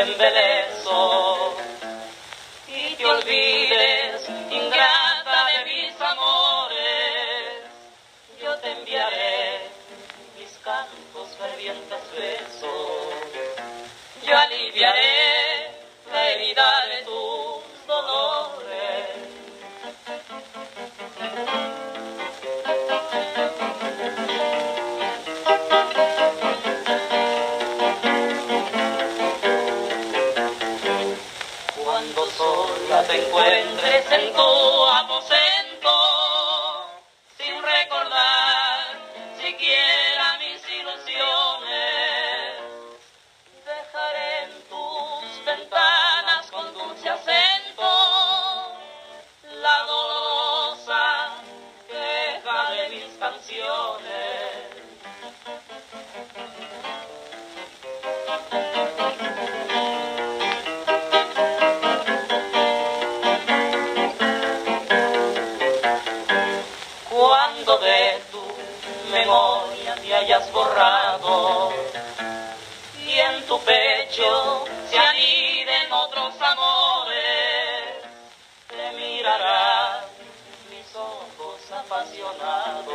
Embelezos y te olvides, ingrata de mis amores, yo te enviaré mis cantos fervientes besos, yo aliviaré 50 borrado y en tu pecho se aniden otros amores, te mirarán mis ojos apasionados,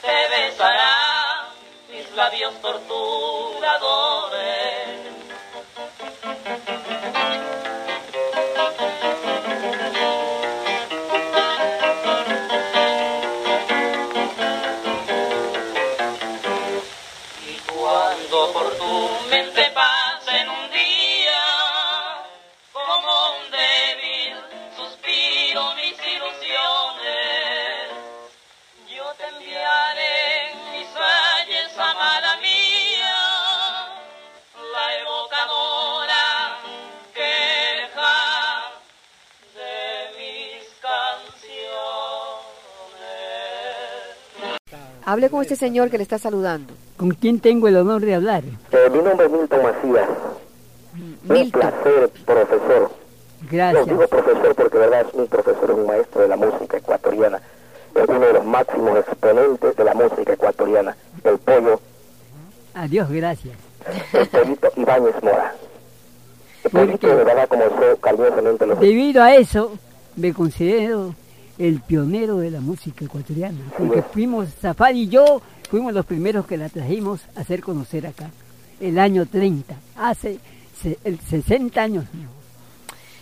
te besarán mis labios torturadores. Hable con este señor que le está saludando. ¿Con quién tengo el honor de hablar? Eh, mi nombre es Milton Macías. Un Milton. placer, profesor. Gracias. digo profesor porque, verdad, es un profesor, es un maestro de la música ecuatoriana. Es uno de los máximos exponentes de la música ecuatoriana. El pollo, Adiós, gracias. el pollito Ibáñez Mora. El ¿Por pollito, de verdad, como yo cariñosamente lo Debido a eso, me considero el pionero de la música ecuatoriana. Porque fuimos, Zafari y yo, fuimos los primeros que la trajimos a hacer conocer acá. El año 30, hace se- el 60 años.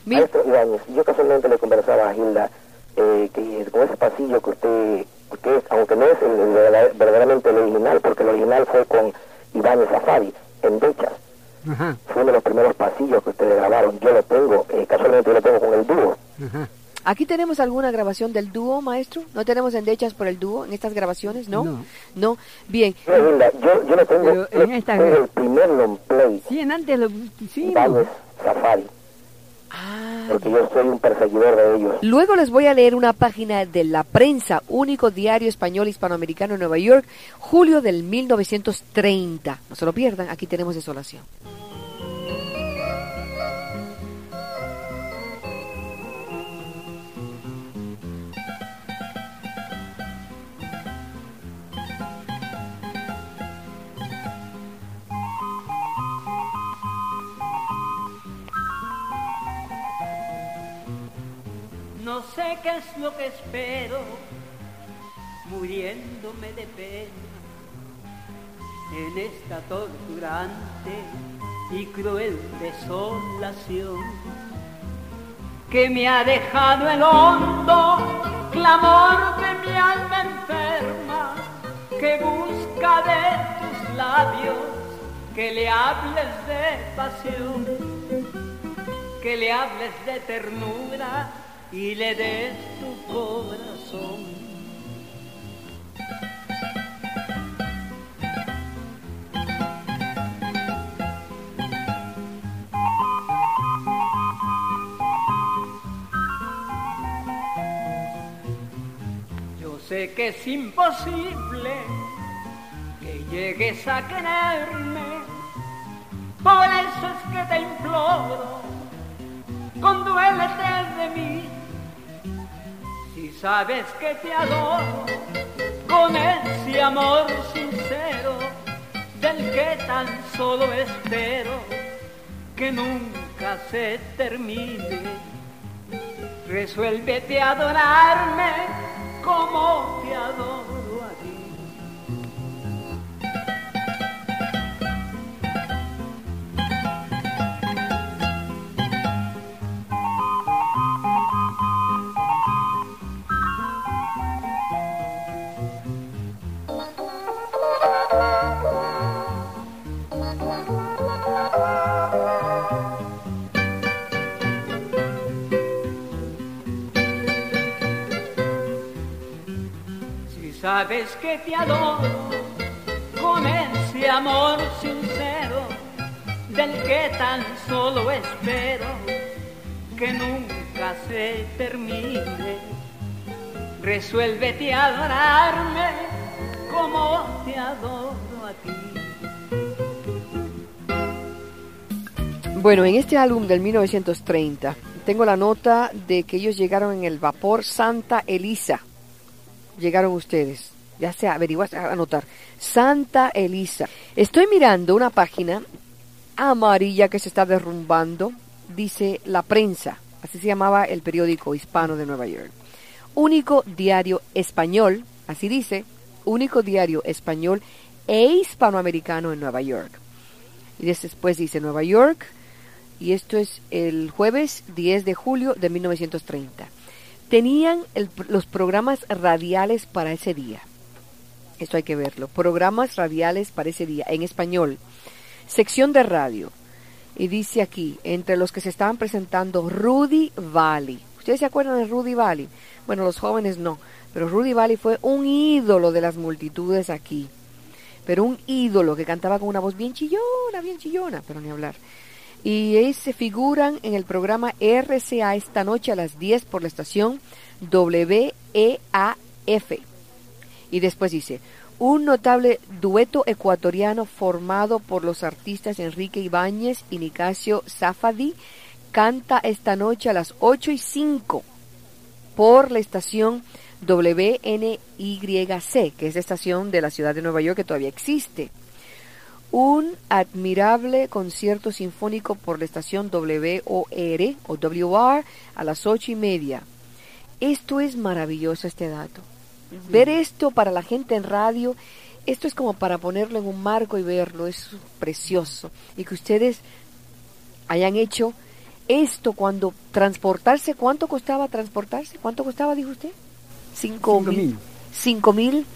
Maestro Ibáñez, yo casualmente le conversaba a Gilda eh, que con ese pasillo que usted, que es, aunque no es el, el verdad- verdaderamente el original, porque el original fue con Ibáñez Safari, en Bechas. Fue uno de los primeros pasillos que ustedes grabaron. Yo lo tengo, eh, casualmente yo lo tengo con el dúo. ajá. ¿Aquí tenemos alguna grabación del dúo, maestro? ¿No tenemos endechas por el dúo en estas grabaciones? ¿No? No. No. Bien. No, Gilda, yo, yo lo tengo, Pero en yo esta- tengo el primer long play, Sí, en antes lo pusimos. Ibáñez Safari, Ah, porque yo soy un perseguidor de ellos. Luego les voy a leer una página de la prensa, único diario español hispanoamericano en Nueva York, julio del 1930. No se lo pierdan, aquí tenemos desolación. Sé qué es lo que espero, muriéndome de pena. en esta torturante y cruel desolación que me ha dejado el hondo clamor de mi alma enferma que busca de tus labios que le hables de pasión, que le hables de ternura y le des tu corazón. Yo sé que es imposible que llegues a quererme, por eso es que te imploro, conduélete de mí. Sabes que te adoro, con ese amor sincero, del que tan solo espero que nunca se termine. Resuélvete a adorarme como te adoro sabes que te adoro con ese amor sincero del que tan solo espero que nunca se termine. Resuélvete a adorarme como te adoro a ti. Bueno, en este álbum del 1930 tengo la nota de que ellos llegaron en el vapor Santa Elisa. Llegaron ustedes. Ya se averigua, a anotar. Santa Elisa. Estoy mirando una página amarilla que se está derrumbando. Dice La Prensa. Así se llamaba el periódico hispano de Nueva York. Único diario español, así dice, único diario español e hispanoamericano en Nueva York. Y después dice Nueva York, y esto es el jueves 10 de julio de 1930. Tenían los programas radiales para ese día. Esto hay que verlo. Programas radiales para ese día en español. Sección de radio. Y dice aquí, entre los que se estaban presentando, Rudy Valley. ¿Ustedes se acuerdan de Rudy Valley? Bueno, los jóvenes no, pero Rudy Valley fue un ídolo de las multitudes aquí. Pero un ídolo que cantaba con una voz bien chillona, bien chillona, pero ni hablar. Y ellos se figuran en el programa RCA esta noche a las 10 por la estación WEAF. Y después dice, un notable dueto ecuatoriano formado por los artistas Enrique Ibáñez y Nicasio Zafadi canta esta noche a las 8 y 5 por la estación WNYC, que es la estación de la ciudad de Nueva York que todavía existe. Un admirable concierto sinfónico por la estación WOR o WR a las ocho y media. Esto es maravilloso este dato. Ver esto para la gente en radio, esto es como para ponerlo en un marco y verlo, es precioso. Y que ustedes hayan hecho esto cuando transportarse, ¿cuánto costaba transportarse? ¿Cuánto costaba, dijo usted? Cinco, Cinco mil. mil. Cinco mil.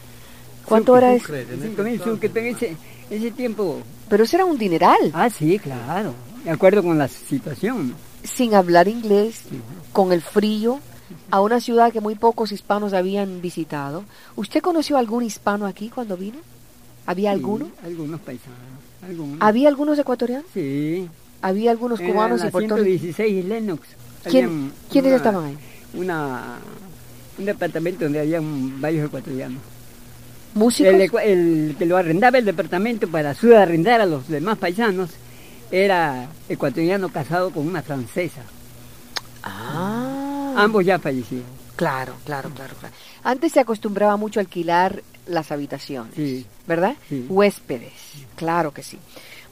¿Cuánto era eso? Cinco mil sucre, pero ese, ese tiempo... Pero eso era un dineral. Ah, sí, claro. De acuerdo con la situación. Sin hablar inglés, con el frío, a una ciudad que muy pocos hispanos habían visitado. ¿Usted conoció algún hispano aquí cuando vino? ¿Había Sí, alguno? algunos paisanos. Algunos. ¿Había algunos ecuatorianos? Sí. ¿Había algunos cubanos la y puertorriqueños? 116 Lennox. ¿Quién- quiénes una- estaban ahí? Una, un departamento donde había varios ecuatorianos. ¿Músicos? El, el que lo arrendaba el departamento para subarrendar a los demás paisanos era ecuatoriano casado con una francesa. Ah, Ambos ya fallecieron. claro, claro, claro, claro. Antes se acostumbraba mucho a alquilar las habitaciones, Sí. ¿verdad? Sí. Huéspedes, claro que sí.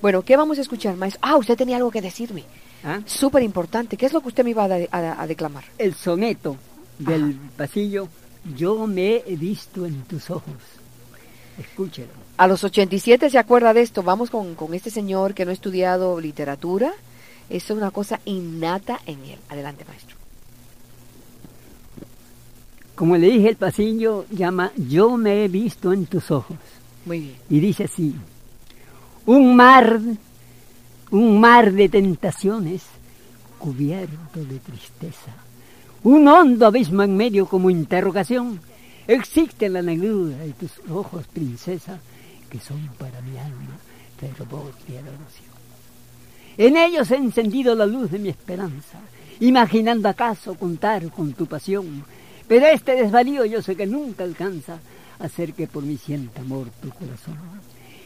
Bueno, ¿qué vamos a escuchar, maestro? Ah, usted tenía algo que decirme. ¿Ah? Súper importante. ¿Qué es lo que usted me iba a, de- a- a declamar? El soneto del pasillo, yo me he visto en tus ojos. Escúchelo. A los 87 se acuerda de esto. Vamos con, con este señor que no ha estudiado literatura. Eso es una cosa innata en él. Adelante, maestro. Como le dije, el pasillo llama Yo me he visto en tus ojos. Muy bien. Y dice así, un mar, un mar de tentaciones cubierto de tristeza. Un hondo abismo en medio como interrogación. Existe la negrura de tus ojos, princesa, que son para mi alma fervor y adoración. En ellos he encendido la luz de mi esperanza, imaginando acaso contar con tu pasión. Pero este desvarío yo sé que nunca alcanza a hacer que por mí sienta amor tu corazón.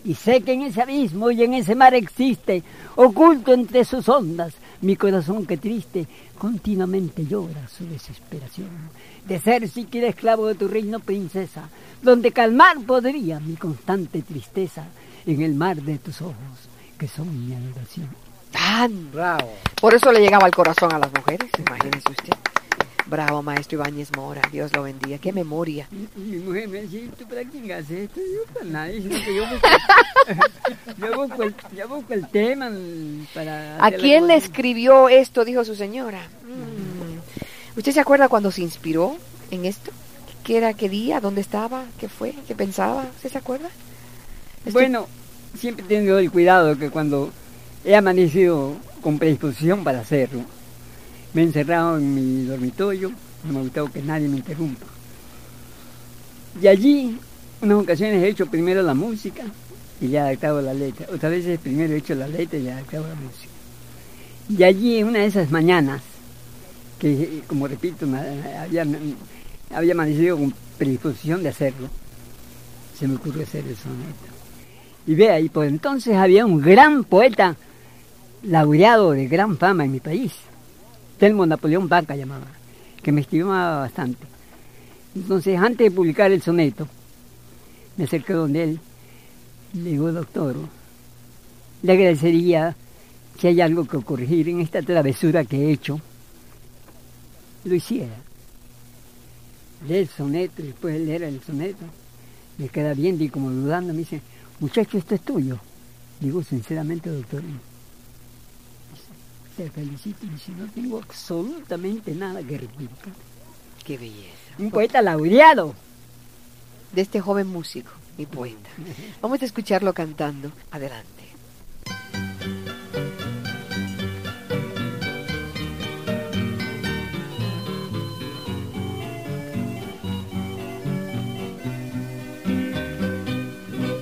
Y sé que en ese abismo y en ese mar existe, oculto entre sus ondas, mi corazón que triste continuamente llora su desesperación. De ser siquiera esclavo de tu reino, princesa, donde calmar podría mi constante tristeza en el mar de tus ojos, que son mi adoración. Tan bravo. Por eso le llegaba al corazón a las mujeres, imagínese usted. Bravo, maestro Ibáñez Mora. Dios lo bendiga. Qué memoria. Mi mujer me decía, ¿tú haces esto? Yo para que yo busco, yo busco, el, yo busco el tema para... ¿A quién le escribió esto? Dijo su señora. Mm. ¿Usted se acuerda cuando se inspiró en esto? ¿Qué era, qué día, dónde estaba, qué fue, qué pensaba? ¿Usted se acuerda? Estoy- Bueno, siempre he tenido el cuidado que cuando he amanecido con predisposición para hacerlo, me he encerrado en mi dormitorio, no me ha gustado que nadie me interrumpa. Y allí, unas ocasiones he hecho primero la música y le he adaptado la letra. Otras veces primero he hecho la letra y le he adaptado la música. Y allí, en una de esas mañanas, que como repito, había, había amanecido con predisposición de hacerlo, se me ocurrió hacer el soneto. Y vea, y por entonces había un gran poeta laureado de gran fama en mi país, Telmo Napoleón Vaca llamaba, que me estimaba bastante. Entonces, antes de publicar el soneto, me acerqué donde él, le digo, doctor, le agradecería si hay algo que corregir en esta travesura que he hecho, lo hiciera. Lee el soneto y después de leer el soneto, me queda viendo y como dudando me dice, muchacho, esto es tuyo. Digo, sinceramente, doctor, te felicito y dice, no tengo absolutamente nada que. Qué belleza. Un poeta laureado. De este joven músico y poeta. Vamos a escucharlo cantando. Adelante.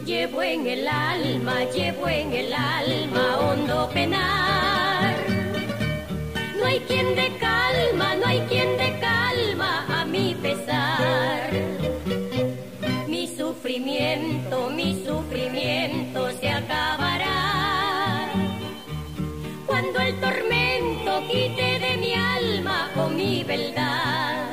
Llevo en el alma, llevo en el alma hondo penar. No hay quien de calma, no hay quien de calma a mi pesar. Mi sufrimiento, mi sufrimiento se acabará. Cuando el tormento quite de mi alma o mi verdad.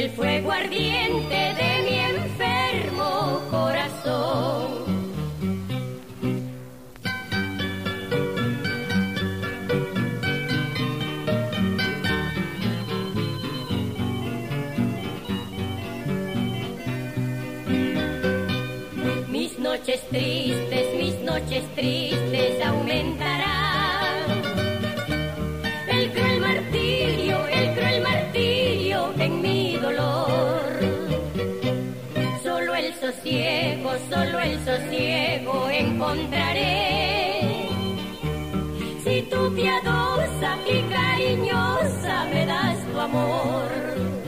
El fuego ardiente de mi enfermo corazón. Mis noches tristes, mis noches tristes aumentarán. Sosiego, solo el sosiego encontraré. Si tú piadosa y cariñosa me das tu amor.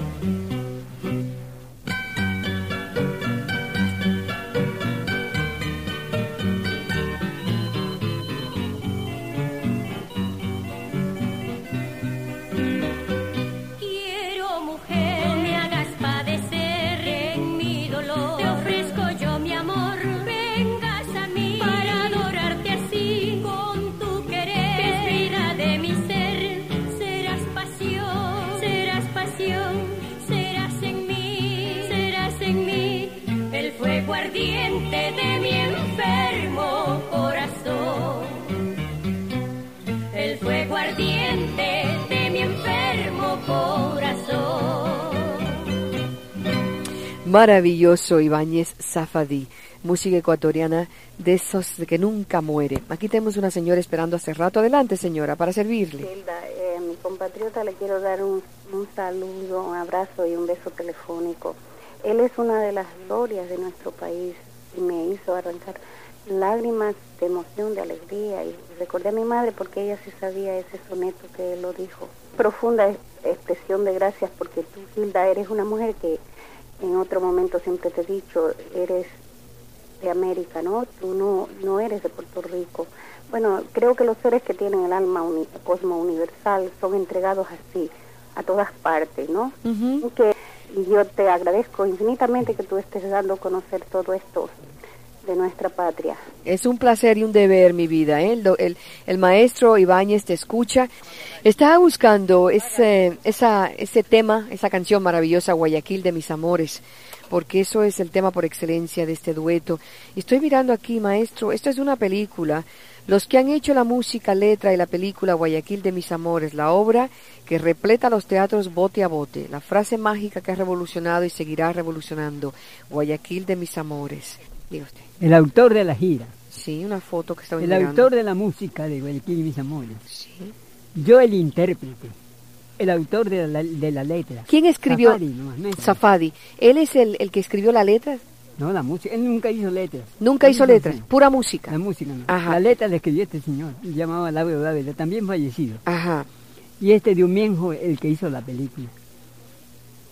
Ardiente de mi enfermo corazón. El fuego ardiente de mi enfermo corazón. Maravilloso Ibáñez Zafadí, música ecuatoriana de esos de que nunca muere. Aquí tenemos una señora esperando hace rato. Adelante, señora, para servirle. Hilda, eh, a mi compatriota le quiero dar un, un saludo, un abrazo y un beso telefónico. Él es una de las glorias de nuestro país y me hizo arrancar lágrimas de emoción, de alegría. Y recordé a mi madre porque ella sí sabía ese soneto que él lo dijo. Profunda es- expresión de gracias porque tú, Hilda, eres una mujer que en otro momento siempre te he dicho, eres de América, ¿no? Tú no, no eres de Puerto Rico. Bueno, creo que los seres que tienen el alma uni- cosmo universal son entregados así, a todas partes, ¿no? que y yo te agradezco infinitamente que tú estés dando a conocer todo esto de nuestra patria. Es un placer y un deber, mi vida. ¿eh? El, do- el- el maestro Ibáñez te escucha. Estaba buscando ese, esa, ese tema, esa canción maravillosa, Guayaquil de mis amores, porque eso es el tema por excelencia de este dueto. Estoy mirando aquí, maestro, esto es una película. Los que han hecho la música, letra y la película Guayaquil de mis amores, la obra que repleta los teatros bote a bote, la frase mágica que ha revolucionado y seguirá revolucionando, Guayaquil de mis amores. Diga usted. El autor de la gira, Sí, una foto que estaba el mirando. autor de la música de Guayaquil y mis amores. Sí. Yo el intérprete, el autor de la, de la letra. ¿Quién escribió? Safari, nomás, Safadi. ¿Él es el, el que escribió la letra? No, la música. Él nunca hizo letras. Nunca hizo letras, pura música. La música no. Ajá. La letra la escribió este señor, se llamaba Lauro Dávila, también fallecido. Ajá. Y este de Umienjo, el que hizo la película.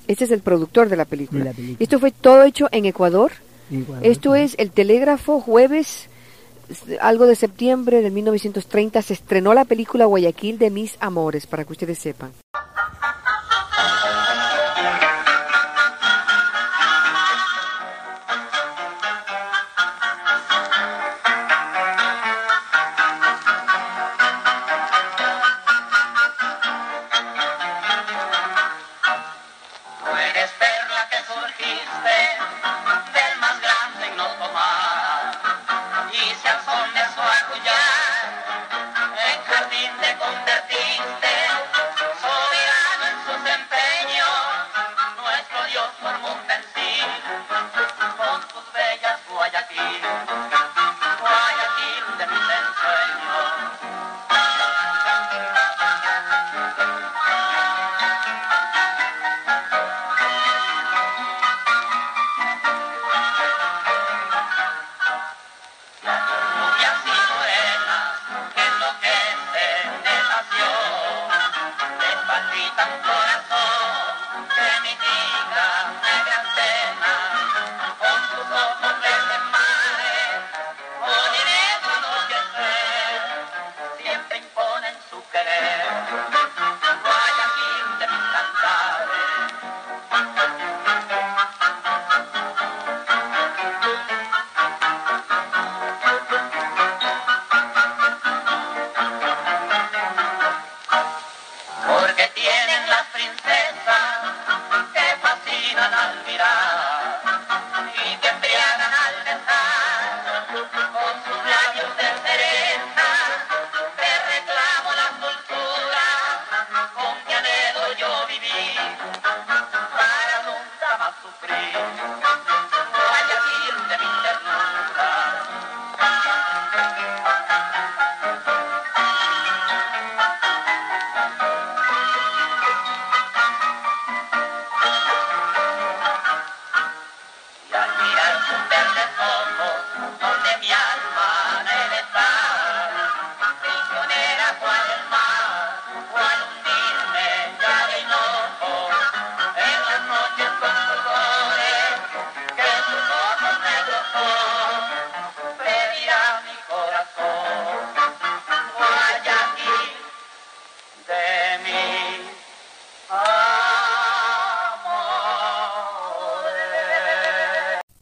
Este es el productor de la película. De la película. Esto fue todo hecho en Ecuador. en Ecuador. Esto es el telégrafo jueves, algo de septiembre de 1930, se estrenó la película Guayaquil de mis amores, para que ustedes sepan.